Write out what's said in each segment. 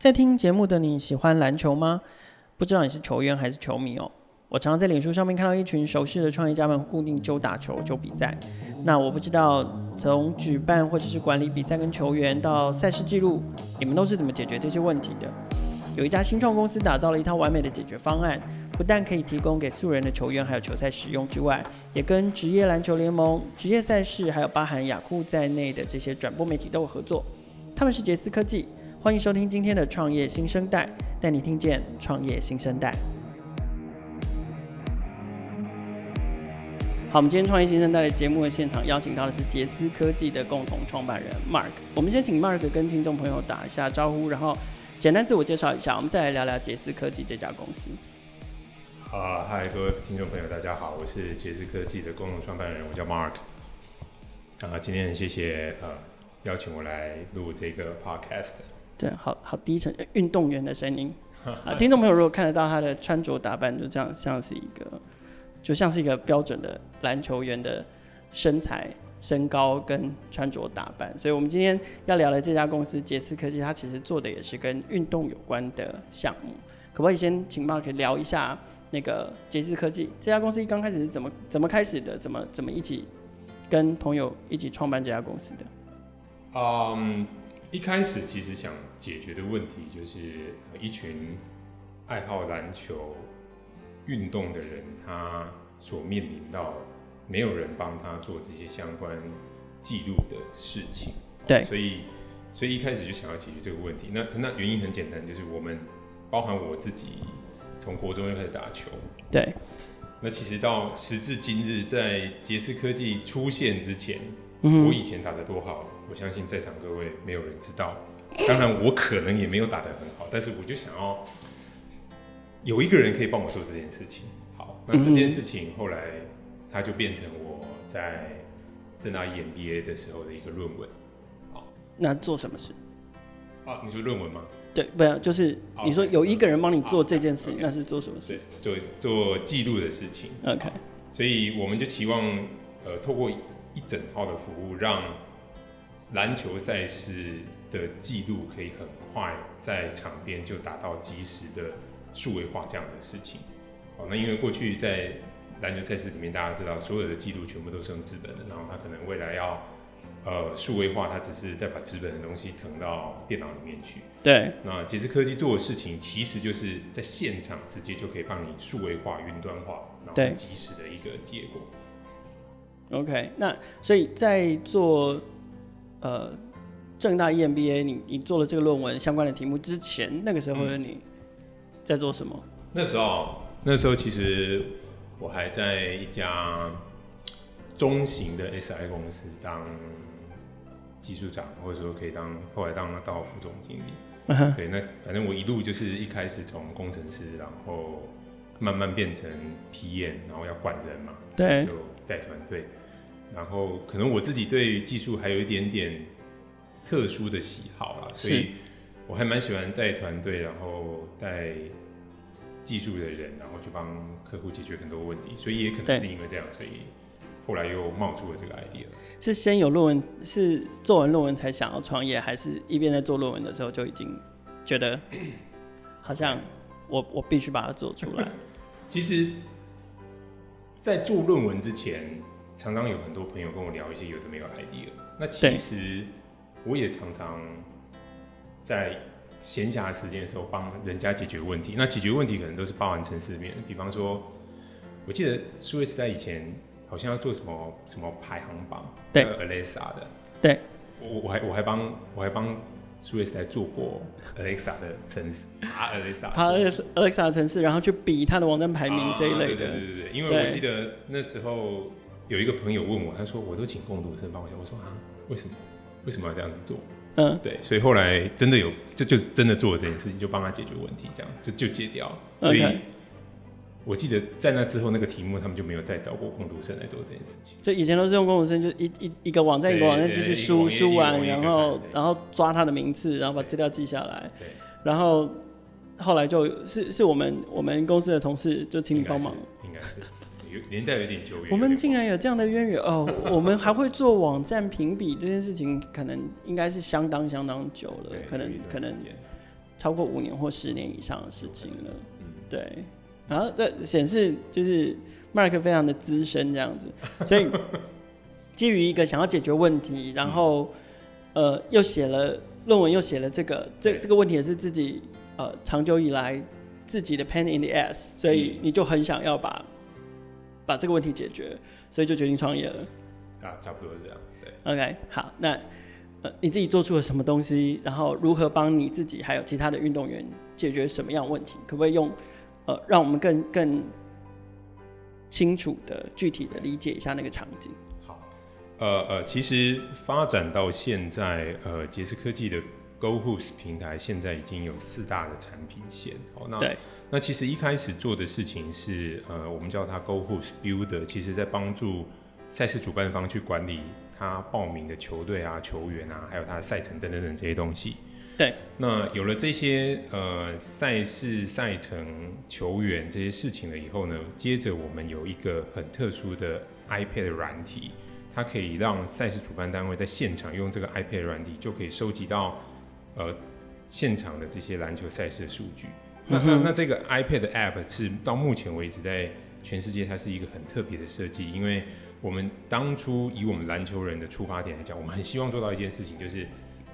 在听节目的你喜欢篮球吗？不知道你是球员还是球迷哦。我常常在脸书上面看到一群熟悉的创业家们固定就打球、就比赛。那我不知道从举办或者是管理比赛跟球员到赛事记录，你们都是怎么解决这些问题的？有一家新创公司打造了一套完美的解决方案，不但可以提供给素人的球员还有球赛使用之外，也跟职业篮球联盟、职业赛事还有包含雅库在内的这些转播媒体都有合作。他们是杰斯科技。欢迎收听今天的创业新生代，带你听见创业新生代。好，我们今天创业新生代的节目的现场邀请到的是杰斯科技的共同创办人 Mark。我们先请 Mark 跟听众朋友打一下招呼，然后简单自我介绍一下，我们再来聊聊杰斯科技这家公司。啊，嗨，各位听众朋友，大家好，我是杰斯科技的共同创办人，我叫 Mark。啊，今天很谢谢呃邀请我来录这个 Podcast。对，好好低沉运动员的声音啊！听众朋友如果看得到他的穿着打扮，就这样像是一个，就像是一个标准的篮球员的身材、身高跟穿着打扮。所以，我们今天要聊的这家公司杰斯科技，它其实做的也是跟运动有关的项目。可不可以先请 Mark 聊一下那个杰斯科技这家公司一刚开始是怎么怎么开始的？怎么怎么一起跟朋友一起创办这家公司的？嗯、um。一开始其实想解决的问题就是一群爱好篮球运动的人，他所面临到没有人帮他做这些相关记录的事情。对，所以所以一开始就想要解决这个问题。那那原因很简单，就是我们包含我自己从国中就开始打球。对。那其实到时至今日，在杰斯科技出现之前，嗯，我以前打的多好。我相信在场各位没有人知道，当然我可能也没有打得很好，但是我就想要有一个人可以帮我做这件事情。好，那这件事情后来它就变成我在正大 EMBA 的时候的一个论文。好，那做什么事？啊，你说论文吗？对，不要，就是你说有一个人帮你做这件事，那是做什么事？做做记录的事情。OK，所以我们就期望呃，透过一整套的服务让。篮球赛事的记录可以很快在场边就达到及时的数位化这样的事情。好，那因为过去在篮球赛事里面，大家知道所有的记录全部都是用纸本的，然后他可能未来要呃数位化，他只是再把纸本的东西腾到电脑里面去。对。那其实科技做的事情，其实就是在现场直接就可以帮你数位化、云端化，然后及时的一个结果。OK，那所以在做。呃，正大 EMBA，你你做了这个论文相关的题目之前，那个时候的你在做什么？嗯、那时候，那时候其实我还在一家中型的 SI 公司当技术长，或者说可以当后来当到副总经理。Uh-huh. 对，那反正我一路就是一开始从工程师，然后慢慢变成 PM，然后要管人嘛，对，就带团队。然后可能我自己对技术还有一点点特殊的喜好啦，所以我还蛮喜欢带团队，然后带技术的人，然后去帮客户解决很多问题。所以也可能是因为这样，所以后来又冒出了这个 idea。是先有论文，是做完论文才想要创业，还是一边在做论文的时候就已经觉得好像我 我必须把它做出来？其实，在做论文之前。常常有很多朋友跟我聊一些有的没有 idea，那其实我也常常在闲暇时间的时候帮人家解决问题。那解决问题可能都是包含城市里面，比方说，我记得数位时代以前好像要做什么什么排行榜，对，Alexa 的，对，我我还我还帮我还帮数位时代做过 Alexa 的城市，爬 Alexa，爬 Alexa 的程式，然后去比它的网站排名这一类的，啊、对对对对，因为我记得那时候。有一个朋友问我，他说：“我都请共读生帮我写。”我说：“啊，为什么？为什么要这样子做？”嗯，对，所以后来真的有，就就真的做了这件事情，就帮他解决问题，这样就就解掉了。所以我记得在那之后，那个题目他们就没有再找过共读生来做这件事情。就以以前都是用共读生，就一一一个网站一个网站就去输输完，然后然后抓他的名字，然后把资料记下来。对，然后后来就是是我们我们公司的同事就请你帮忙，应该是。年代有点久远，我们竟然有这样的渊源哦！我们还会做网站评比这件事情，可能应该是相当相当久了，可能可能超过五年或十年以上的事情了。嗯，对。然后这显示就是 Mark 非常的资深这样子，所以 基于一个想要解决问题，然后呃又写了论文，又写了这个这这个问题也是自己呃长久以来自己的 pain in the ass，所以你就很想要把把这个问题解决，所以就决定创业了。啊，差不多是这样。对。OK，好，那呃你自己做出了什么东西？然后如何帮你自己还有其他的运动员解决什么样问题？可不可以用？呃，让我们更更清楚的、具体的理解一下那个场景。好，呃呃，其实发展到现在，呃，杰斯科技的 GoHoops 平台现在已经有四大的产品线。好，那对那其实一开始做的事情是，呃，我们叫它 GoHoops Builder，其实在帮助赛事主办方去管理他报名的球队啊、球员啊，还有他的赛程等等等这些东西。对，那有了这些呃赛事、赛程、球员这些事情了以后呢，接着我们有一个很特殊的 iPad 软体，它可以让赛事主办单位在现场用这个 iPad 软体就可以收集到呃现场的这些篮球赛事的数据。嗯、那那那这个 iPad App 是到目前为止在全世界它是一个很特别的设计，因为我们当初以我们篮球人的出发点来讲，我们很希望做到一件事情，就是。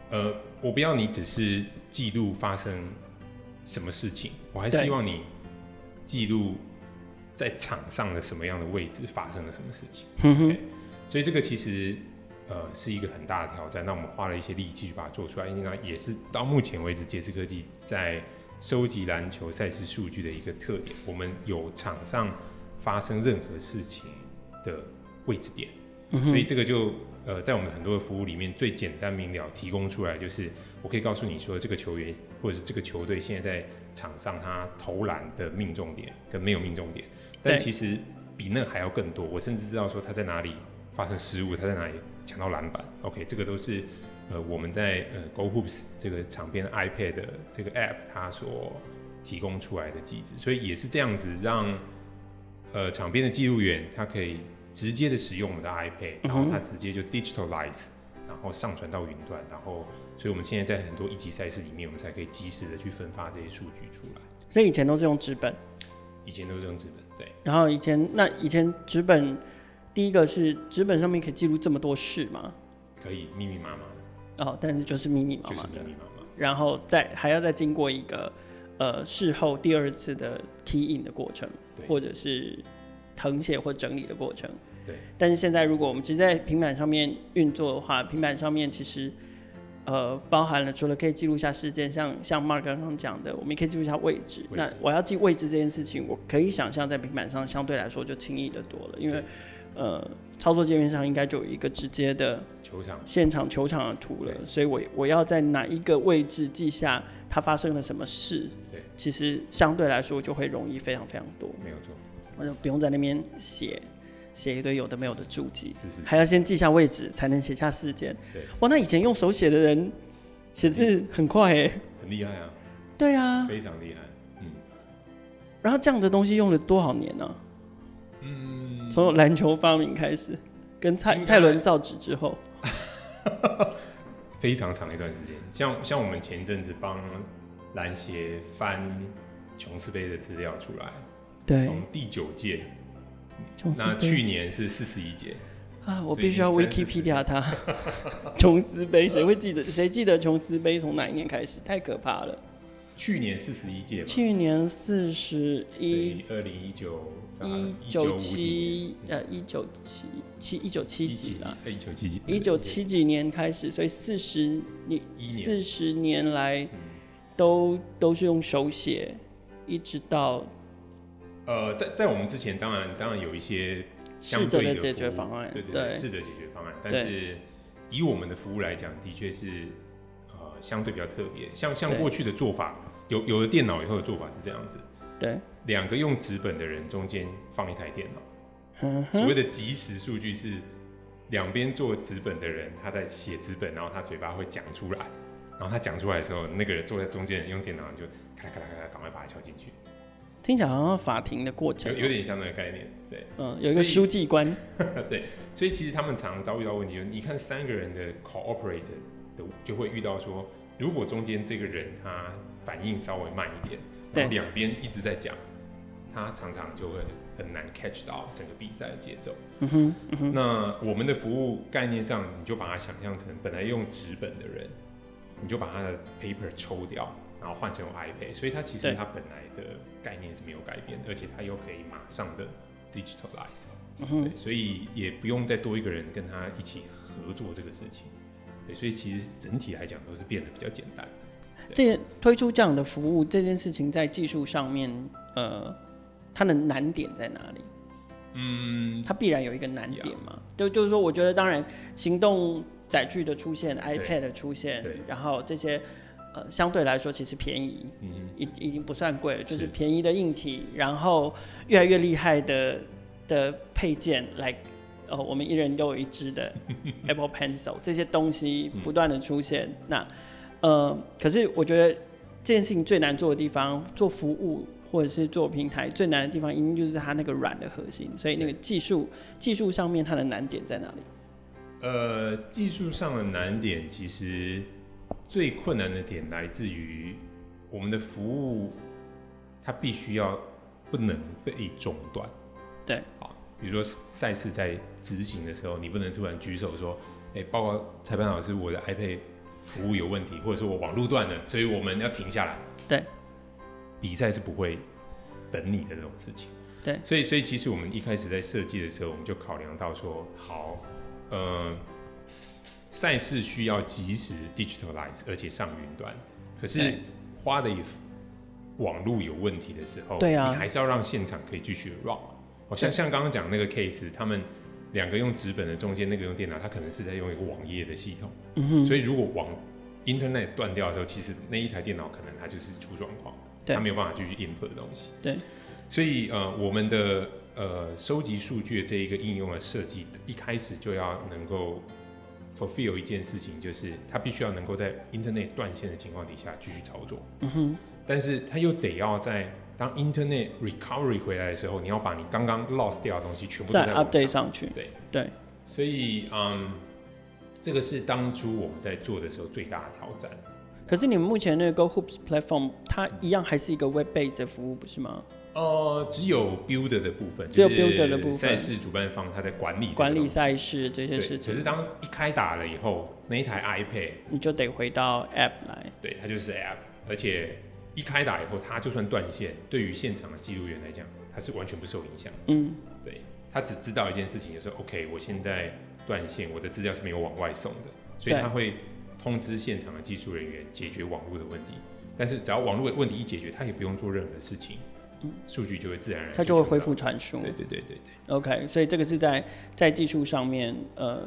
呃，我不要你只是记录发生什么事情，我还希望你记录在场上的什么样的位置发生了什么事情。所以这个其实呃是一个很大的挑战。那我们花了一些力气去把它做出来，那也是到目前为止杰斯科技在收集篮球赛事数据的一个特点。我们有场上发生任何事情的位置点，嗯、所以这个就。呃，在我们很多的服务里面，最简单明了提供出来就是，我可以告诉你说，这个球员或者是这个球队现在在场上他投篮的命中点跟没有命中点，但其实比那还要更多。我甚至知道说他在哪里发生失误，他在哪里抢到篮板。OK，这个都是呃我们在呃 GoHoops 这个场边 iPad 的这个 App 它所提供出来的机制，所以也是这样子让呃场边的记录员他可以。直接的使用我们的 iPad，然后他直接就 digitalize，然后上传到云端，然后，所以我们现在在很多一级赛事里面，我们才可以及时的去分发这些数据出来。所以以前都是用纸本，以前都是用纸本，对。然后以前那以前纸本，第一个是纸本上面可以记录这么多事吗？可以，密密麻麻的。哦，但是就是密密麻麻的，就是密密麻麻。然后再还要再经过一个呃事后第二次的 key in 的过程，或者是。誊写或整理的过程，对。但是现在，如果我们直接在平板上面运作的话，平板上面其实，呃，包含了除了可以记录下事件，像像 Mark 刚刚讲的，我们也可以记录下位置。位置。那我要记位置这件事情，我可以想象在平板上相对来说就轻易的多了，因为，呃，操作界面上应该就有一个直接的球场现场球场的图了，所以我我要在哪一个位置记下它发生了什么事，对，其实相对来说就会容易非常非常多。没有错。我就不用在那边写写一堆有的没有的注记，是是是，还要先记下位置才能写下事件。对，哇，那以前用手写的人写字很快哎，很厉害啊。对啊，非常厉害。嗯，然后这样的东西用了多少年呢？啊？嗯，从篮球发明开始，跟蔡蔡伦造纸之后，非常长一段时间。像像我们前阵子帮篮协翻琼斯杯的资料出来。对从第九届，那去年是四十一届啊！我必须要 Wikipedia 它。琼斯杯谁会记得？谁记得琼斯杯从哪一年开始？太可怕了！去年四十一届，去年四十一，二零一九一九七呃一九七七一九七几了？一九七几？一九七几年开始，所以四十年四十年来都都是用手写，一直到。呃，在在我们之前，当然当然有一些相对的，的解决方案，对对对，试着解决方案。但是以我们的服务来讲，的确是呃相对比较特别。像像过去的做法，有有了电脑以后的做法是这样子，对，两个用纸本的人中间放一台电脑，所谓的即时数据是两边做纸本的人他在写纸本，然后他嘴巴会讲出来，然后他讲出来的时候，那个人坐在中间人用电脑就咔啦咔啦咔啦赶快把它敲进去。听起来好像法庭的过程，有有点像那个概念，对，嗯，有一个书记官，对，所以其实他们常常遭遇到问题，你看三个人的 cooperate 的就会遇到说，如果中间这个人他反应稍微慢一点，对然后两边一直在讲，他常常就会很难 catch 到整个比赛的节奏。嗯哼，嗯哼，那我们的服务概念上，你就把它想象成本来用纸本的人，你就把他的 paper 抽掉，然后换成用 iPad，所以他其实他本来的概念是没有改变，而且他又可以马上的 digitalize。对，所以也不用再多一个人跟他一起合作这个事情。对，所以其实整体来讲都是变得比较简单。这推出这样的服务这件事情，在技术上面，呃，它的难点在哪里？嗯，它必然有一个难点嘛。就就是说，我觉得当然，行动载具的出现，iPad 的出现，然后这些呃相对来说其实便宜，嗯，已已经不算贵了，就是便宜的硬体，然后越来越厉害的。的配件来哦，我们一人都有一支的 Apple Pencil，这些东西不断的出现。嗯、那，呃，可是我觉得这件事情最难做的地方，做服务或者是做平台最难的地方，一定就是它那个软的核心。所以那个技术技术上面它的难点在哪里？呃，技术上的难点其实最困难的点来自于我们的服务，它必须要不能被中断。对，好，比如说赛事在执行的时候，你不能突然举手说，哎、欸，报告裁判老师，我的 iPad 服务有问题，或者说我网路断了，所以我们要停下来。对，比赛是不会等你的这种事情。对，所以所以其实我们一开始在设计的时候，我们就考量到说，好，呃，赛事需要及时 digitalize，而且上云端，可是花的网路有问题的时候，对啊，你还是要让现场可以继续 run。哦，像像刚刚讲那个 case，他们两个用纸本的，中间那个用电脑，它可能是在用一个网页的系统，嗯哼，所以如果网 internet 断掉的时候，其实那一台电脑可能它就是出状况，对，它没有办法继续 input 的东西，对，所以呃，我们的呃收集数据的这一个应用的设计，一开始就要能够 fulfill 一件事情，就是它必须要能够在 internet 断线的情况底下继续操作，嗯哼，但是它又得要在当 Internet recovery 回来的时候，你要把你刚刚 lost 掉的东西全部再 update 上去。对对，所以嗯，这个是当初我们在做的时候最大的挑战。可是你们目前那个 Go Hoops Platform，它一样还是一个 web based 的服务，不是吗？呃，只有 builder 的部分，只有 builder 的部分，赛事主办方他在管理管理赛事这些事情。可是当一开打了以后，那一台 iPad 你就得回到 App 来。对，它就是 App，而且。一开打以后，他就算断线，对于现场的记录员来讲，他是完全不受影响。嗯，对，他只知道一件事情，就是，OK，我现在断线，我的资料是没有往外送的，所以他会通知现场的技术人员解决网络的问题。但是只要网络的问题一解决，他也不用做任何事情，数据就会自然而然，他就会恢复传输。对对对对对。OK，所以这个是在在技术上面，呃，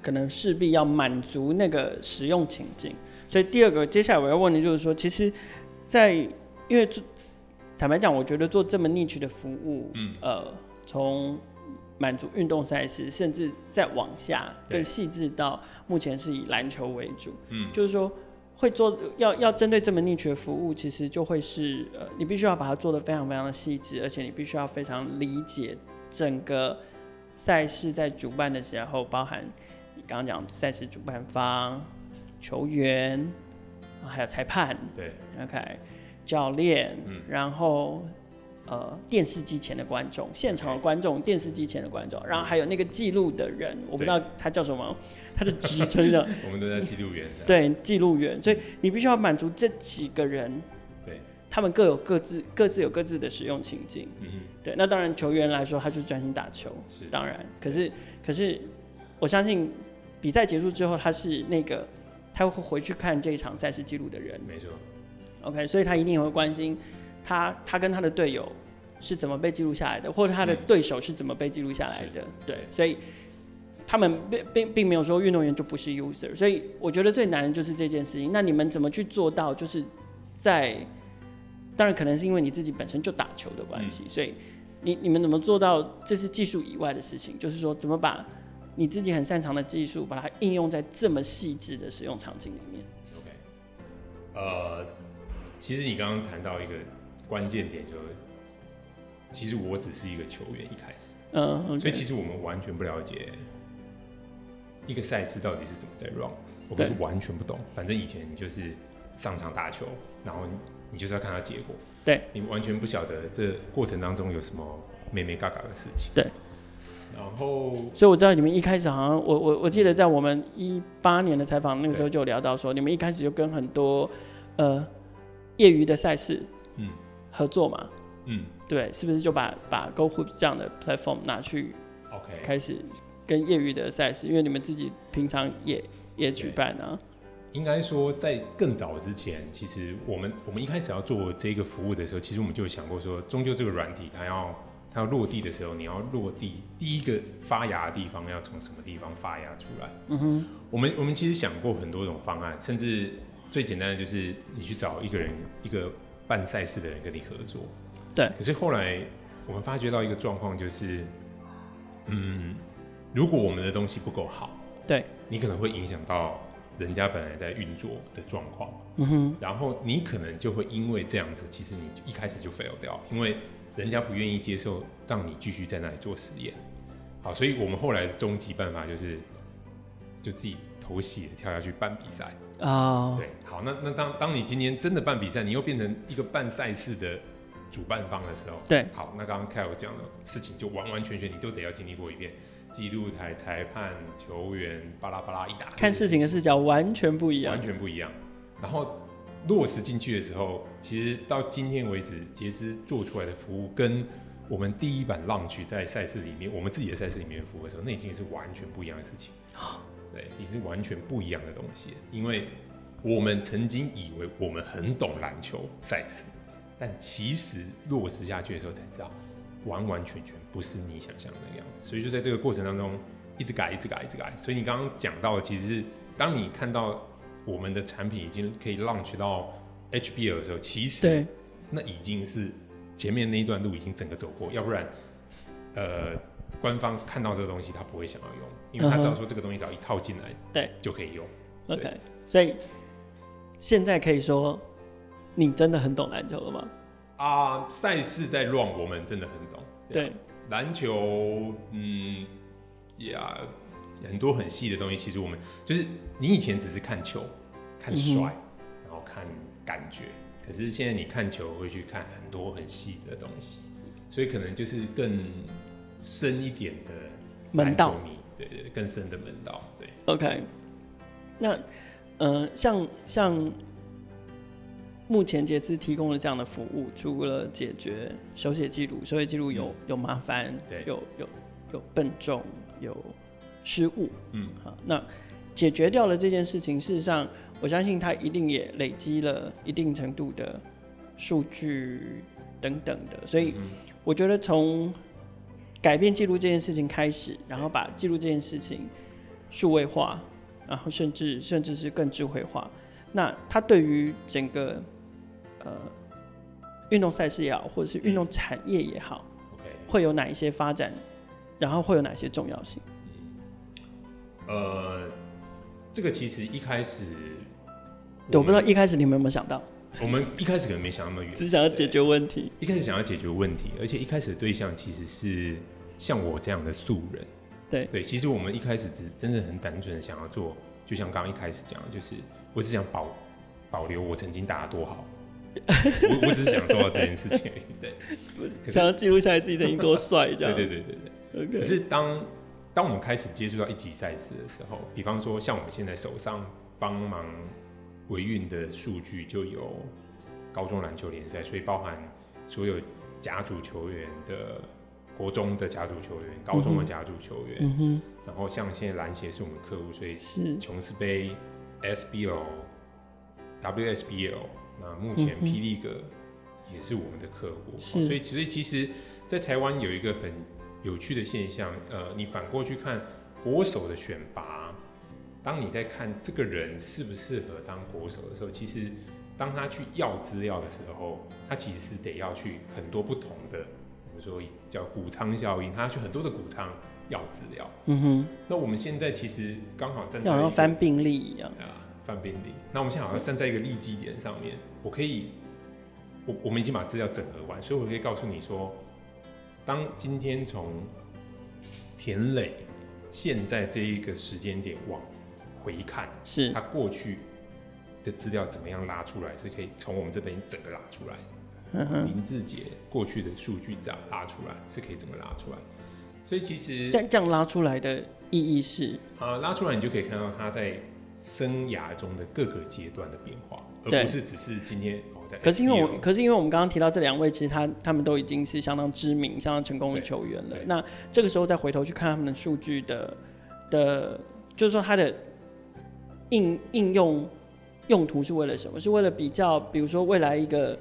可能势必要满足那个使用情境。所以第二个，接下来我要问的就是说，其实。在，因为坦白讲，我觉得做这么 niche 的服务，嗯，呃，从满足运动赛事，甚至再往下更细致到目前是以篮球为主，嗯，就是说会做要要针对这么 niche 的服务，其实就会是呃，你必须要把它做的非常非常的细致，而且你必须要非常理解整个赛事在主办的时候，包含你刚刚讲赛事主办方、球员。还有裁判，对，OK，教练，嗯，然后呃，电视机前的观众，现场的观众，电视机前的观众，然后还有那个记录的人，我不知道他叫什么，他的职称的，我们都在记录员，对，记录员，所以你必须要满足这几个人，对，他们各有各自各自有各自的使用情境，嗯嗯，对，那当然球员来说，他就是专心打球，是，当然，可是可是我相信比赛结束之后，他是那个。他会回去看这一场赛事记录的人，没错。OK，所以他一定也会关心他他跟他的队友是怎么被记录下来的，或者他的对手是怎么被记录下来的。嗯、对，所以他们并并并没有说运动员就不是 user。所以我觉得最难的就是这件事情。那你们怎么去做到？就是在当然可能是因为你自己本身就打球的关系，嗯、所以你你们怎么做到这是技术以外的事情？就是说怎么把。你自己很擅长的技术，把它应用在这么细致的使用场景里面。OK，呃，其实你刚刚谈到一个关键点，就是其实我只是一个球员，一开始，嗯，okay. 所以其实我们完全不了解一个赛事到底是怎么在 run，我们是完全不懂。反正以前就是上场打球，然后你就是要看到结果。对，你完全不晓得这过程当中有什么眉眉嘎嘎的事情。对。然后，所以我知道你们一开始好像，我我我记得在我们一八年的采访那个时候就聊到说，你们一开始就跟很多呃业余的赛事嗯合作嘛，嗯，对，是不是就把把 Go Hoops 这样的 platform 拿去 OK 开始跟业余的赛事，因为你们自己平常也也举办啊。应该说在更早之前，其实我们我们一开始要做这个服务的时候，其实我们就有想过说，终究这个软体它要。它要落地的时候，你要落地第一个发芽的地方要从什么地方发芽出来？嗯哼，我们我们其实想过很多种方案，甚至最简单的就是你去找一个人，一个办赛事的人跟你合作。对。可是后来我们发觉到一个状况，就是，嗯，如果我们的东西不够好，对，你可能会影响到人家本来在运作的状况。嗯哼。然后你可能就会因为这样子，其实你一开始就 fail 掉，因为。人家不愿意接受让你继续在那里做实验，好，所以我们后来的终极办法就是，就自己头洗跳下去办比赛啊。Oh. 对，好，那那当当你今天真的办比赛，你又变成一个办赛事的主办方的时候，对，好，那刚刚 Kyle 讲的事情就完完全全你都得要经历过一遍，记录台、裁判、球员，巴拉巴拉一打，看事情的视角完全不一样，完全不一样，然后。落实进去的时候，其实到今天为止，杰斯做出来的服务跟我们第一版 launch 在赛事里面，我们自己的赛事里面服务的时候，那已经是完全不一样的事情。对，已经是完全不一样的东西。因为我们曾经以为我们很懂篮球赛事，但其实落实下去的时候才知道，完完全全不是你想象的那样子。所以就在这个过程当中，一直改，一直改，一直改。所以你刚刚讲到的，其实是当你看到。我们的产品已经可以 launch 到 HBL 的时候，其实那已经是前面那一段路已经整个走过，要不然，呃，官方看到这个东西他不会想要用，因为他只要说这个东西只要一套进来，对，就可以用。OK，所以现在可以说你真的很懂篮球了吗？啊，赛事在 run，我们真的很懂。对，篮球，嗯，呀。很多很细的东西，其实我们就是你以前只是看球、看帅，嗯、然后看感觉，可是现在你看球会去看很多很细的东西，所以可能就是更深一点的门道，对，对对，更深的门道，对。OK，那呃，像像目前杰斯提供了这样的服务，除了解决手写记录，手写记录有、嗯、有麻烦，对，有有有笨重，有。失误，嗯，好，那解决掉了这件事情，事实上，我相信他一定也累积了一定程度的数据等等的，所以我觉得从改变记录这件事情开始，然后把记录这件事情数位化，然后甚至甚至是更智慧化，那他对于整个呃运动赛事也好，或者是运动产业也好，会有哪一些发展，然后会有哪些重要性？呃，这个其实一开始，我不知道一开始你们有没有想到？我们一开始可能没想那么远，只想要解决问题。一开始想要解决问题，而且一开始的对象其实是像我这样的素人。对对，其实我们一开始只真的很单纯的想要做，就像刚刚一开始讲的，就是我只想保保留我曾经打的多好，我我只是想做到这件事情而已。对，想要记录下来自己曾经多帅，这样。对对对对对。Okay. 可是当当我们开始接触到一级赛事的时候，比方说像我们现在手上帮忙维运的数据，就有高中篮球联赛，所以包含所有甲组球员的国中的甲组球员、高中的甲组球员，嗯哼，然后像现在篮协是我们客户，所以是。琼斯杯、SBL、WSBL，那目前 P League 也是我们的客户，所以所以其实，在台湾有一个很有趣的现象，呃，你反过去看国手的选拔，当你在看这个人适不适合当国手的时候，其实当他去要资料的时候，他其实是得要去很多不同的，我们说叫谷仓效应，他要去很多的谷仓要资料。嗯哼。那我们现在其实刚好站在好像翻病历一样啊，翻病历。那我们现在好像站在一个利基点上面，我可以，我我们已经把资料整合完，所以我可以告诉你说。当今天从田磊现在这一个时间点往回看，是他过去的资料怎么样拉出来，是可以从我们这边整个拉出来。嗯，林志杰过去的数据这样拉出来，是可以怎么拉出来？所以其实但这样拉出来的意义是，啊，拉出来你就可以看到他在生涯中的各个阶段的变化，而不是只是今天哦在。可是因为我，可是因为我们刚刚提到这两位，其实他他们都已经是相当知名、相当成功的球员了。那这个时候再回头去看他们的数据的的，就是说他的应应用用途是为了什么？是为了比较，比如说未来一个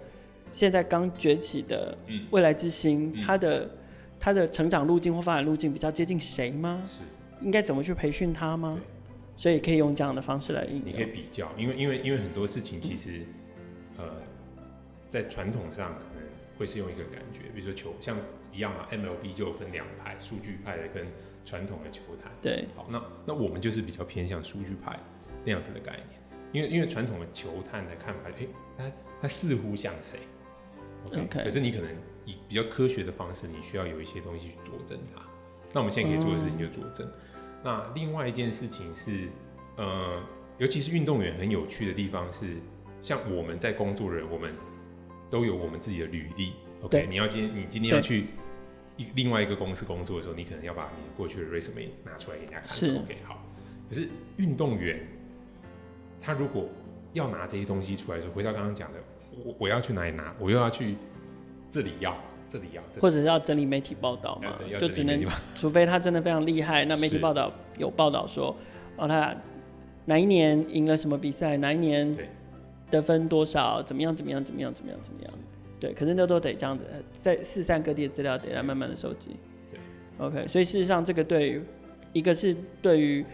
现在刚崛起的未来之星，他的。他的成长路径或发展路径比较接近谁吗？是，应该怎么去培训他吗？所以可以用这样的方式来应用。你可以比较，因为因为因为很多事情其实，呃，在传统上可能会是用一个感觉，比如说球像一样嘛，MLB 就分两派，数据派的跟传统的球坛。对，好，那那我们就是比较偏向数据派那样子的概念，因为因为传统的球探的看法，哎、欸，他他似乎像谁？OK，, okay. 可是你可能。以比较科学的方式，你需要有一些东西去佐证它。那我们现在可以做的事情就佐证。嗯。那另外一件事情是，呃，尤其是运动员很有趣的地方是，像我们在工作的人，我们都有我们自己的履历。OK，你要今天你今天要去一另外一个公司工作的时候，你可能要把你过去的 resume 拿出来给人家看。是 OK，好。可是运动员他如果要拿这些东西出来的时候，回到刚刚讲的，我我要去哪里拿？我又要去。这里要，这里要，或者是要整理媒体报道嘛？就只能，除非他真的非常厉害，那媒体报道有报道说，哦，他哪一年赢了什么比赛，哪一年得分多少，怎么样，怎么样，怎么样，怎么样，怎么样？对，可是那都得这样子，在四散各地的资料得来慢慢的收集。对，OK，所以事实上，这个对于一个是对于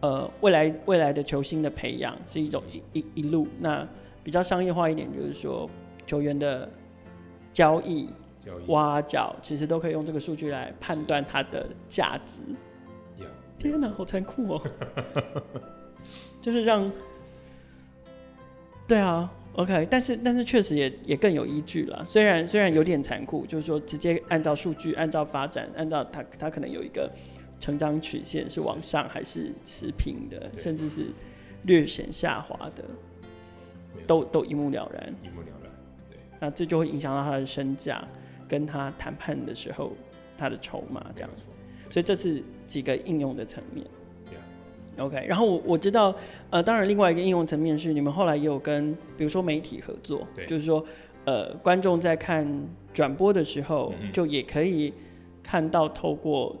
呃未来未来的球星的培养是一种一一一路，那比较商业化一点，就是说球员的。交易、挖角，其实都可以用这个数据来判断它的价值。天哪，好残酷哦！就是让，对啊，OK，但是但是确实也也更有依据了。虽然虽然有点残酷，就是说直接按照数据、按照发展、按照它它可能有一个成长曲线是往上还是持平的，甚至是略显下滑的，都都一目了然。一目了然。对那这就会影响到他的身价，跟他谈判的时候他的筹码这样子，所以这是几个应用的层面。OK，然后我我知道，呃，当然另外一个应用层面是你们后来也有跟比如说媒体合作，就是说，呃，观众在看转播的时候，就也可以看到透过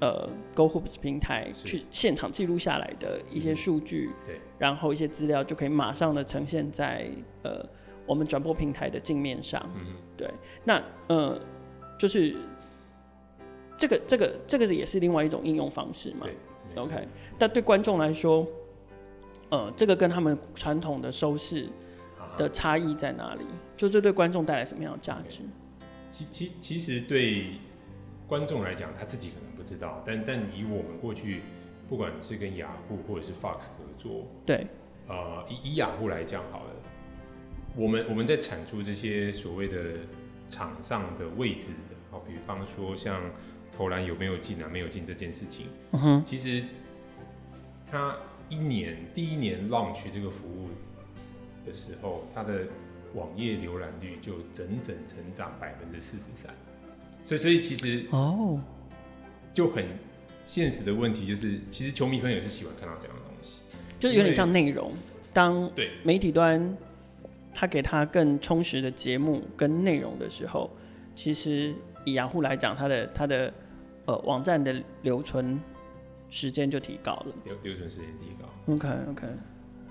呃 Go Hoops 平台去现场记录下来的一些数据，对，然后一些资料就可以马上的呈现在呃。我们转播平台的镜面上，嗯，对，那呃，就是这个这个这个也是另外一种应用方式嘛，对，OK。但对观众来说，呃，这个跟他们传统的收视的差异在哪里？就这对观众带来什么样的价值？其其其实对观众来讲，他自己可能不知道，但但以我们过去，不管是跟雅虎或者是 Fox 合作，对，呃，以以雅虎来讲好了。我们我们在产出这些所谓的场上的位置的，好，比方说像投篮有没有进啊，没有进这件事情，嗯哼，其实他一年第一年 launch 这个服务的时候，它的网页浏览率就整整成长百分之四十三，所以所以其实哦，就很现实的问题就是，其实球迷朋友是喜欢看到这样的东西，就是有点像内容，当对。媒体端。他给他更充实的节目跟内容的时候，其实以雅虎来讲，他的他的呃网站的留存时间就提高了，留留存时间提高。OK OK。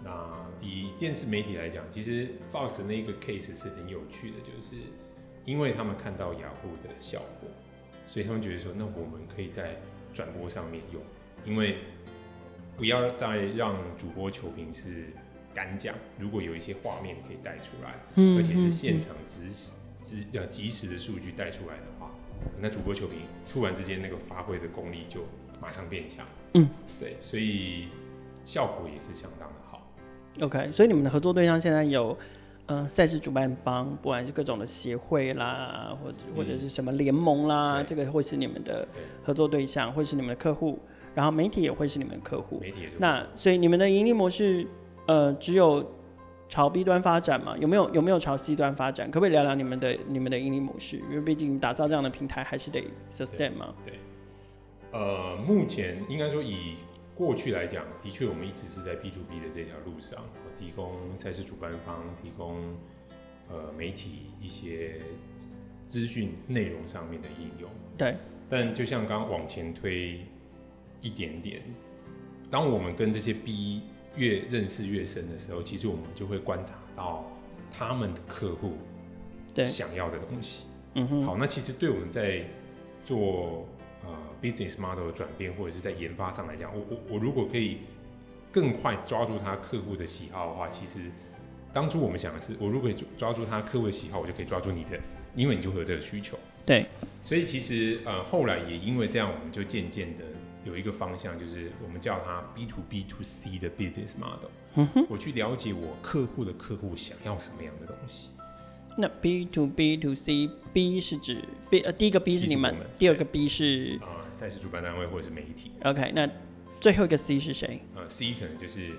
那以电视媒体来讲，其实 Fox 那个 case 是很有趣的，就是因为他们看到雅虎的效果，所以他们觉得说，那我们可以在转播上面用，因为不要再让主播球评是。干讲，如果有一些画面可以带出来，嗯，而且是现场即时、即要即时的数据带出来那主播球评突然之间那个发挥的功力就马上变强，嗯，对，所以效果也是相当的好。OK，所以你们的合作对象现在有，呃，赛事主办方，不管是各种的协会啦，或者或者是什么联盟啦，这个会是你们的合作对象，会是你们的客户，然后媒体也会是你们的客户，媒体也是。那所以你们的盈利模式。呃，只有朝 B 端发展嘛？有没有有没有朝 C 端发展？可不可以聊聊你们的你们的盈利模式？因为毕竟打造这样的平台还是得 sustain 嘛。对。呃，目前应该说以过去来讲，的确我们一直是在 B to B 的这条路上，提供赛事主办方提供呃媒体一些资讯内容上面的应用。对。但就像刚刚往前推一点点，当我们跟这些 B 越认识越深的时候，其实我们就会观察到他们的客户对想要的东西。嗯哼。好，那其实对我们在做呃 business model 的转变或者是在研发上来讲，我我我如果可以更快抓住他客户的喜好的话，其实当初我们想的是，我如果抓住他客户的喜好，我就可以抓住你的，因为你就会有这个需求。对。所以其实呃后来也因为这样，我们就渐渐的有一个方向，就是我们叫它 B to B to C 的 business model。嗯哼，我去了解我客户的客户想要什么样的东西。那 B to B to C，B 是指 B 呃第一个 B 是你们，第二个 B 是啊赛事主办单位或者是媒体。OK，那最后一个 C 是谁？呃 C 可能就是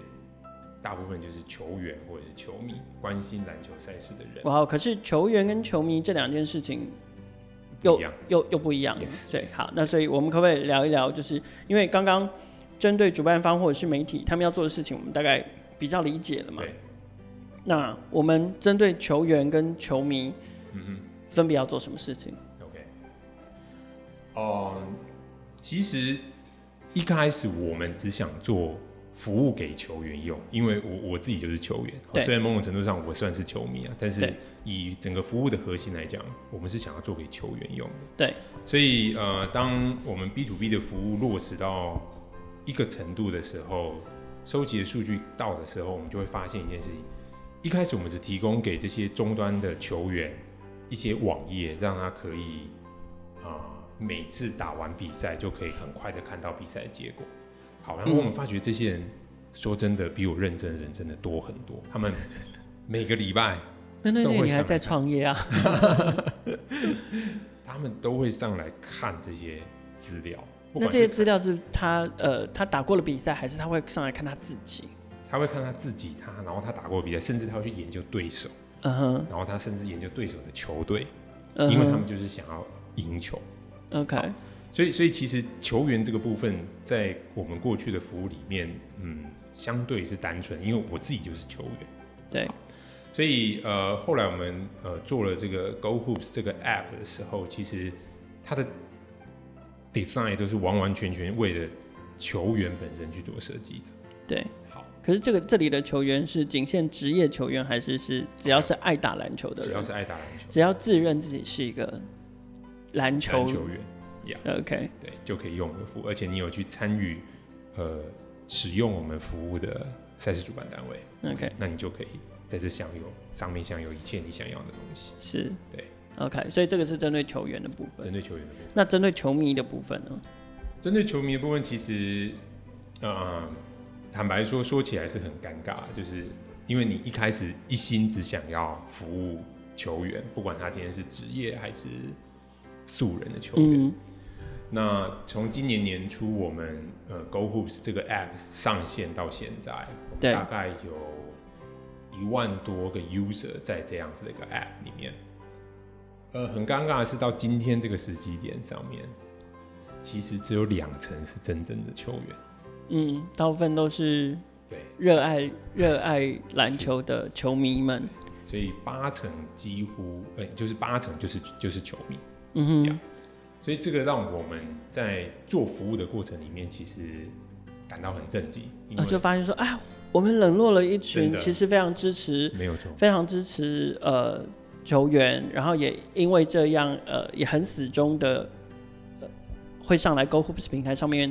大部分就是球员或者是球迷，关心篮球赛事的人。哇，可是球员跟球迷这两件事情。又又又不一样对，好，那所以我们可不可以聊一聊？就是因为刚刚针对主办方或者是媒体他们要做的事情，我们大概比较理解了嘛。对。那我们针对球员跟球迷，嗯哼，分别要做什么事情？OK。哦，其实一开始我们只想做。服务给球员用，因为我我自己就是球员，虽然某种程度上我算是球迷啊，但是以整个服务的核心来讲，我们是想要做给球员用的。对，所以呃，当我们 B to B 的服务落实到一个程度的时候，收集的数据到的时候，我们就会发现一件事情：一开始我们只提供给这些终端的球员一些网页，让他可以啊、呃、每次打完比赛就可以很快的看到比赛的结果。好，然后我们发觉这些人，说真的，比我认真的人真的多很多。他们每个礼拜，那那你还在创业啊？他们都会上来看这些资料。那这些资料是他呃，他打过了比赛，还是他会上来看他自己？他会看他自己，他然后他打过比赛，甚至他会去研究对手。嗯哼。然后他甚至研究对手的球队，因为他们就是想要赢球。OK。所以，所以其实球员这个部分，在我们过去的服务里面，嗯，相对是单纯，因为我自己就是球员。对。所以，呃，后来我们呃做了这个 Go Hoops 这个 App 的时候，其实它的 design 都是完完全全为了球员本身去做设计的。对。好。可是这个这里的球员是仅限职业球员，还是是只要是爱打篮球的人？只要是爱打篮球，只要自认自己是一个篮球球员。OK，对，就可以用我们的服务，而且你有去参与，呃，使用我们服务的赛事主办单位，OK，那你就可以在这享有上面享有一切你想要的东西。是，对，OK，所以这个是针对球员的部分。针对球员的部分。那针对球迷的部分呢？针对球迷的部分，其实，呃，坦白说，说起来是很尴尬，就是因为你一开始一心只想要服务球员，不管他今天是职业还是素人的球员。嗯那从今年年初，我们呃 Go Hoops 这个 App 上线到现在，大概有一万多个 user 在这样子的一个 App 里面。呃，很尴尬的是，到今天这个时机点上面，其实只有两成是真正的球员。嗯，大部分都是对热爱热爱篮球的球迷们。所以八成几乎，呃，就是八成就是就是球迷。嗯哼。所以这个让我们在做服务的过程里面，其实感到很震惊。啊，就发现说，哎，我们冷落了一群其实非常支持，没有错，非常支持呃球员，然后也因为这样呃也很死忠的、呃、会上来 Go Hoops 平台上面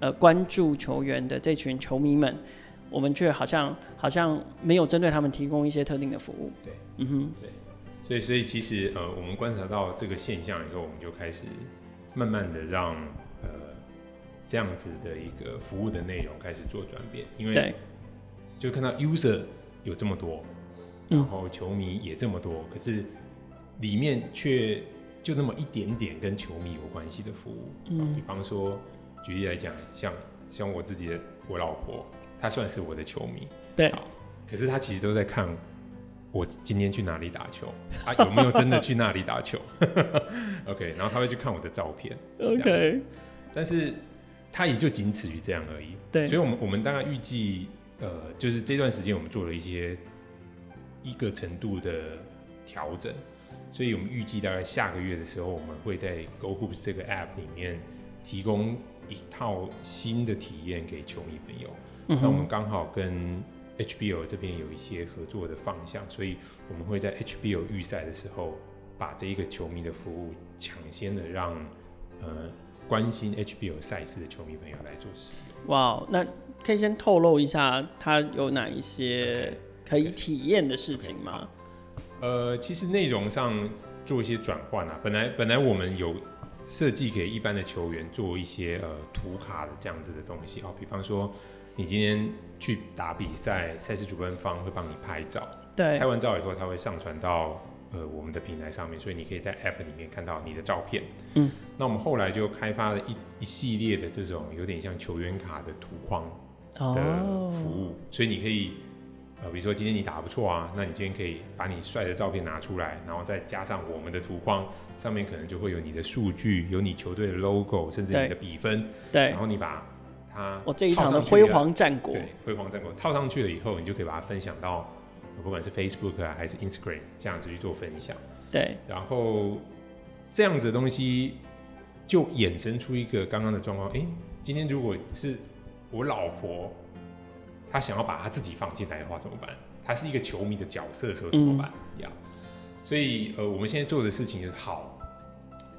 呃关注球员的这群球迷们，我们却好像好像没有针对他们提供一些特定的服务。对，嗯哼，对。所以，所以其实呃，我们观察到这个现象以后，我们就开始慢慢的让呃这样子的一个服务的内容开始做转变，因为就看到 user 有这么多，然后球迷也这么多，嗯、可是里面却就那么一点点跟球迷有关系的服务，嗯，比方说举例来讲，像像我自己的我老婆，她算是我的球迷，对，可是她其实都在看我今天去哪里打球啊，有没有真的去那里打球？OK，然后他会去看我的照片。OK，但是他也就仅此于这样而已。对，所以我们我们大概预计，呃，就是这段时间我们做了一些一个程度的调整，所以我们预计大概下个月的时候，我们会在 Go Hoops 这个 App 里面提供一套新的体验给球迷朋友。嗯、那我们刚好跟 HBL 这边有一些合作的方向，所以我们会在 HBO 预赛的时候，把这一个球迷的服务抢先的让呃关心 HBO 赛事的球迷朋友来做使用。哇，wow, 那可以先透露一下，它有哪一些可以体验的事情吗？Okay, okay. 呃，其实内容上做一些转换啊，本来本来我们有设计给一般的球员做一些呃图卡的这样子的东西哦，比方说。你今天去打比赛，赛事主办方会帮你拍照，对，拍完照以后，他会上传到呃我们的平台上面，所以你可以在 App 里面看到你的照片。嗯，那我们后来就开发了一一系列的这种有点像球员卡的图框的服务，哦、所以你可以呃，比如说今天你打得不错啊，那你今天可以把你帅的照片拿出来，然后再加上我们的图框，上面可能就会有你的数据，有你球队的 logo，甚至你的比分，对，然后你把。它我这一场的辉煌战果，对，辉煌战果套上去了以后，你就可以把它分享到，不管是 Facebook 啊还是 Instagram 这样子去做分享。对，然后这样子的东西就衍生出一个刚刚的状况。哎、欸，今天如果是我老婆，她想要把她自己放进来的话怎么办？她是一个球迷的角色的时候怎么办？呀、嗯，所以呃，我们现在做的事情就是好，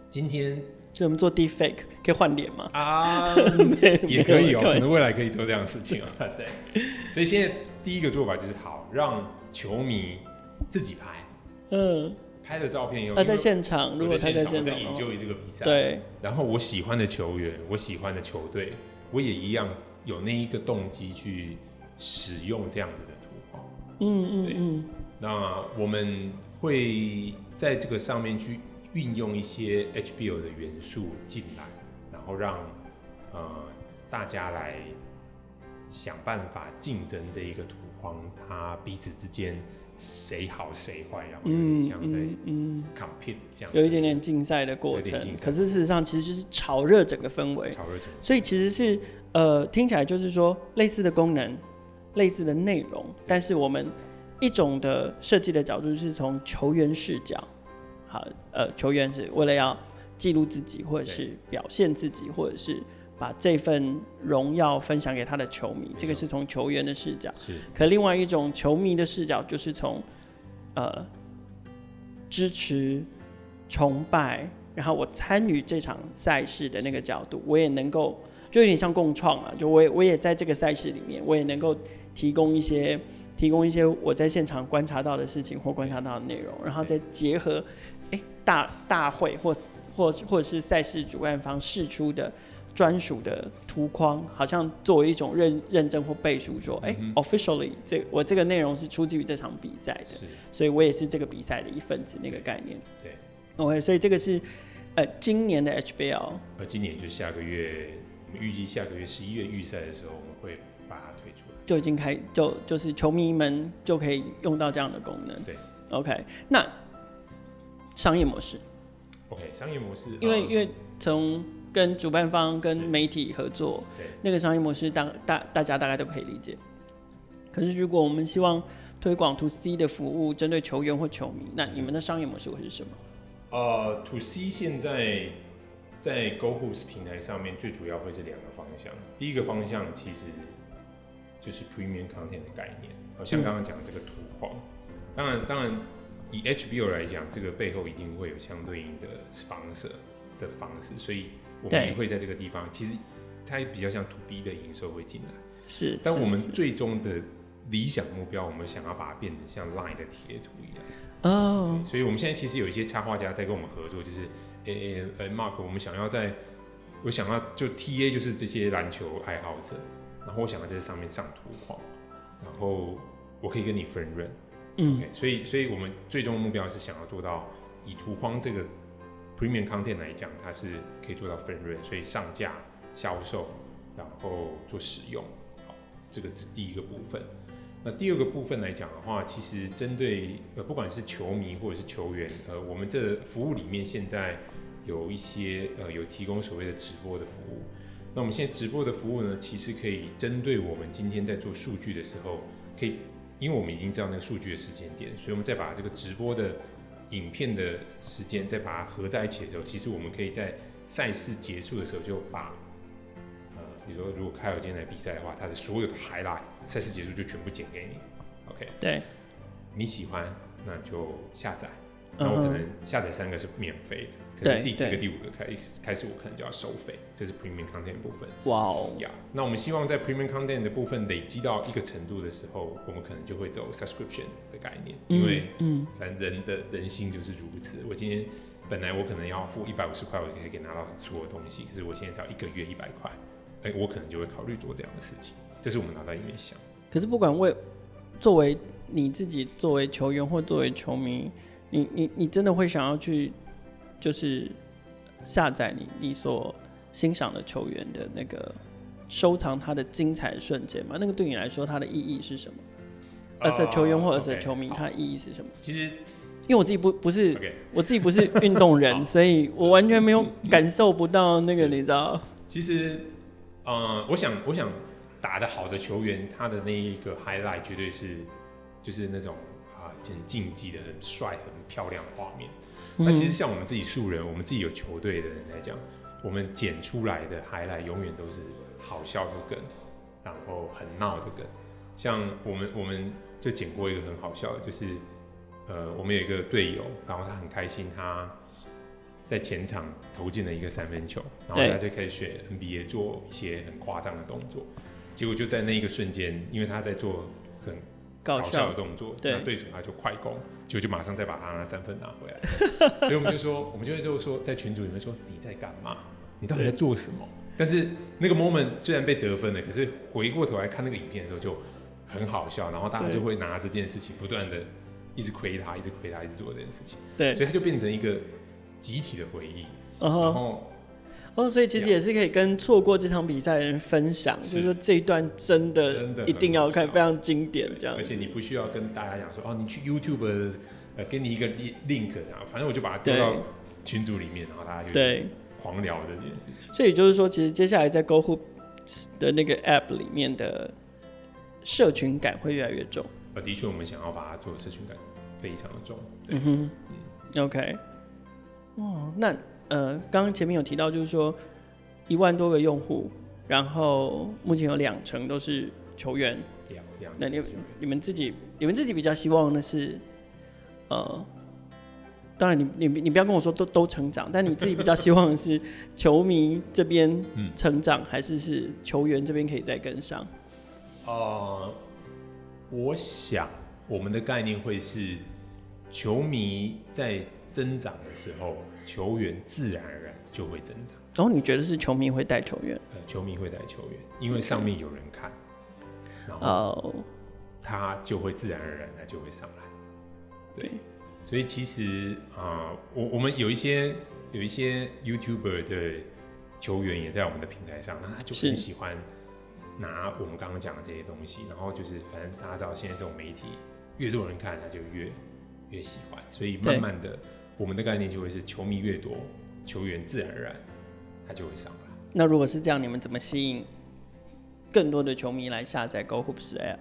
今天。就我们做 deepfake 可以换脸吗？啊，也可以哦、喔，可能未来可以做这样的事情哦、喔。对，所以现在第一个做法就是好，让球迷自己拍，嗯，拍的照片以后，他在现场，如果他在现场，研究这个比赛，对。然后我喜欢的球员，我喜欢的球队，我也一样有那一个动机去使用这样子的图画。嗯嗯嗯。那我们会在这个上面去。运用一些 HBO 的元素进来，然后让呃大家来想办法竞争这一个图框，它彼此之间谁好谁坏，然后有点像在嗯 compete 这样，有一点点竞赛的过程。可是事实上，其实就是炒热整个氛围，炒热整个。所以其实是呃听起来就是说类似的功能，类似的内容，但是我们一种的设计的角度是从球员视角。好，呃，球员是为了要记录自己，或者是表现自己，或者是把这份荣耀分享给他的球迷，这个是从球员的视角。是。可另外一种球迷的视角，就是从呃支持、崇拜，然后我参与这场赛事的那个角度，我也能够就有点像共创啊，就我也我也在这个赛事里面，我也能够提供一些提供一些我在现场观察到的事情或观察到的内容，然后再结合。大大会或或或者是赛事主办方释出的专属的图框，好像作为一种认认证或背书，说，哎、，officially 这我这个内容是出自于这场比赛的，是所以我也是这个比赛的一份子，那个概念。对，OK，所以这个是呃今年的 HBL，呃，今年就下个月，我们预计下个月十一月预赛的时候，我们会把它推出来，就已经开就就是球迷们就可以用到这样的功能。对，OK，那。商业模式，OK，商业模式，因为因为从跟主办方跟媒体合作，那个商业模式大大大家大概都可以理解。可是如果我们希望推广 To C 的服务，针对球员或球迷，那你们的商业模式会是什么？呃，To C 现在在 Go Hoops 平台上面最主要会是两个方向。第一个方向其实就是 Premium Content 的概念，好像刚刚讲的这个图框，当然。当然以 HBO 来讲，这个背后一定会有相对应的 sponsor 的方式，所以我们也会在这个地方，其实它也比较像 To B 的营收会进来。是，但我们最终的理想目标，我们想要把它变成像 Line 的贴图一样。哦。所以我们现在其实有一些插画家在跟我们合作，就是诶呃 Mark，我们想要在，我想要就 TA 就是这些篮球爱好者，然后我想要在这上面上图框，然后我可以跟你分润。嗯所以，所以我们最终目标是想要做到以图框这个 premium content 来讲，它是可以做到分润，所以上架、销售，然后做使用，好，这个是第一个部分。那第二个部分来讲的话，其实针对呃不管是球迷或者是球员，呃，我们这服务里面现在有一些呃有提供所谓的直播的服务。那我们现在直播的服务呢，其实可以针对我们今天在做数据的时候，可以因为我们已经知道那个数据的时间点，所以我们再把这个直播的影片的时间再把它合在一起的时候，其实我们可以在赛事结束的时候就把。比如说，如果开尔今天来比赛的话，他的所有的 highlight 赛事结束就全部剪给你，OK？对，你喜欢那就下载，那我可能下载三个是免费的，可是第四个、第五个开开始我可能就要收费，这是 premium content 部分。哇哦，呀，那我们希望在 premium content 的部分累积到一个程度的时候，我们可能就会走 subscription 的概念，因为嗯，反正人的人性就是如此。我今天本来我可能要付一百五十块，我就可以拿到所有东西，可是我现在只要一个月一百块。哎、欸，我可能就会考虑做这样的事情，这是我们脑袋里面想。可是不管为作为你自己，作为球员或作为球迷，你你你真的会想要去就是下载你你所欣赏的球员的那个收藏他的精彩瞬间吗？那个对你来说，它的意义是什么？而且球员或者是球迷，它的意义是什么？其实，因为我自己不不是.我自己不是运动人，所以我完全没有感受不到那个，你知道？其实。呃，我想，我想打得好的球员，他的那一个 highlight 绝对是就是那种啊，很竞技的、很帅、很漂亮的画面。那、嗯、其实像我们自己素人，我们自己有球队的人来讲，我们剪出来的 highlight 永远都是好笑的梗，然后很闹的梗。像我们，我们就剪过一个很好笑的，就是呃，我们有一个队友，然后他很开心，他。在前场投进了一个三分球，然后他就开始学 NBA 做一些很夸张的动作，结果就在那一个瞬间，因为他在做很搞笑的动作，那对手他就快攻，结果就马上再把他那三分拿回来，所以我们就说，我们就会就说在群组里面说你在干嘛？你到底在做什么？但是那个 moment 虽然被得分了，可是回过头来看那个影片的时候就很好笑，然后大家就会拿这件事情不断的一直亏他，一直亏他，一直做这件事情，对，所以他就变成一个。集体的回忆，uh -huh. 然后哦，所以其实也是可以跟错过这场比赛的人分享，是就是说这一段真的真的一定要看，非常经典这样。而且你不需要跟大家讲说哦，你去 YouTube 呃，给你一个 link，啊反正我就把它丢到群组里面，然后大家就对狂聊这件事情。所以就是说，其实接下来在 GoHoops 的那个 App 里面的社群感会越来越重。呃，的确，我们想要把它做的社群感非常的重。对嗯哼嗯，OK。哦，那呃，刚刚前面有提到，就是说一万多个用户，然后目前有两成都是球员。两两，那你你们自己你们自己比较希望的是，呃，当然你你你不要跟我说都都成长，但你自己比较希望的是 球迷这边成长，嗯，还是是球员这边可以再跟上？呃，我想我们的概念会是球迷在。增长的时候，球员自然而然就会增长。然后你觉得是球迷会带球员？呃，球迷会带球员，因为上面有人看，然后他就会自然而然他就会上来。对，所以其实啊、呃，我我们有一些有一些 YouTuber 的球员也在我们的平台上，那他就很喜欢拿我们刚刚讲的这些东西，然后就是反正大家知道现在这种媒体越多人看，他就越越喜欢，所以慢慢的。我们的概念就会是球迷越多，球员自然而然他就会上来。那如果是这样，你们怎么吸引更多的球迷来下载 GoHoops App？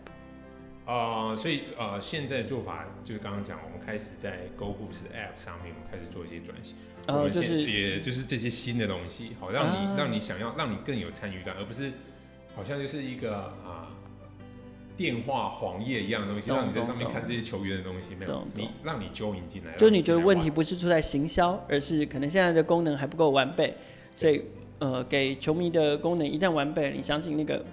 啊、呃，所以呃，现在的做法就是刚刚讲，我们开始在 GoHoops App 上面，我们开始做一些转型。呃，就是也就是这些新的东西，好让你、啊、让你想要让你更有参与感，而不是好像就是一个啊。呃电话黄页一样的东西，让你在上面看这些球员的东西，没有你让你 join 进来。就你觉得问题不是出在行销，而是可能现在的功能还不够完备，所以呃，给球迷的功能一旦完备，你相信那个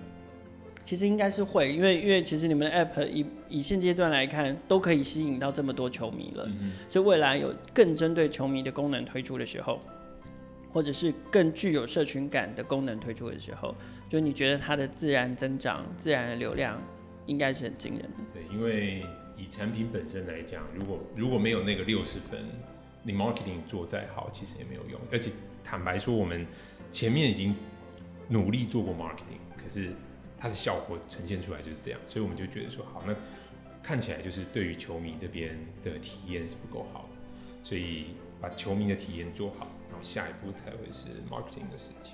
其实应该是会，因为因为其实你们的 app 以以现阶段来看，都可以吸引到这么多球迷了，嗯、所以未来有更针对球迷的功能推出的时候，或者是更具有社群感的功能推出的时候，就你觉得它的自然增长、自然的流量。应该是很惊人的。对，因为以产品本身来讲，如果如果没有那个六十分，你 marketing 做再好，其实也没有用。而且坦白说，我们前面已经努力做过 marketing，可是它的效果呈现出来就是这样，所以我们就觉得说，好，那看起来就是对于球迷这边的体验是不够好的，所以把球迷的体验做好，然后下一步才会是 marketing 的事情。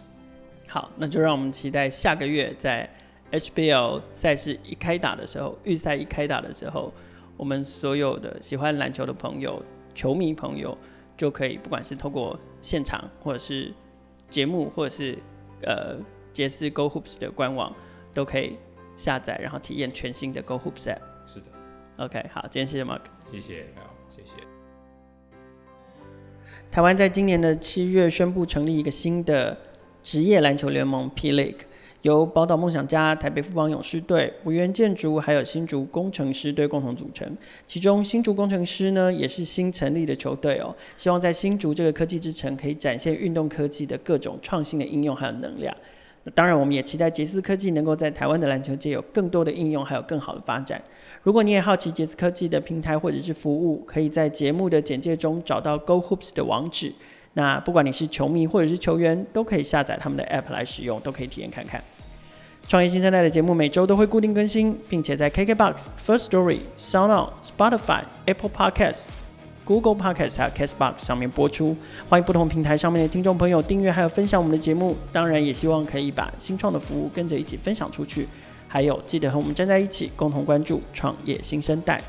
好，那就让我们期待下个月在 HBL 赛事一开打的时候，预赛一开打的时候，我们所有的喜欢篮球的朋友、球迷朋友就可以，不管是透过现场，或者是节目，或者是呃杰斯 Go Hoops 的官网，都可以下载，然后体验全新的 Go Hoops App。是的。OK，好，今天谢谢 Mark，谢谢，好，谢谢。台湾在今年的七月宣布成立一个新的。职业篮球联盟 P League 由宝岛梦想家、台北富邦勇士队、维园建筑还有新竹工程师队共同组成。其中新竹工程师呢，也是新成立的球队哦。希望在新竹这个科技之城，可以展现运动科技的各种创新的应用还有能量。那当然，我们也期待杰斯科技能够在台湾的篮球界有更多的应用，还有更好的发展。如果你也好奇杰斯科技的平台或者是服务，可以在节目的简介中找到 Go Hoops 的网址。那不管你是球迷或者是球员，都可以下载他们的 App 来使用，都可以体验看看。创业新生代的节目每周都会固定更新，并且在 KKBOX、First Story、SoundOn、Spotify、Apple Podcasts、Google Podcasts 还有 Castbox 上面播出。欢迎不同平台上面的听众朋友订阅还有分享我们的节目，当然也希望可以把新创的服务跟着一起分享出去。还有记得和我们站在一起，共同关注创业新生代。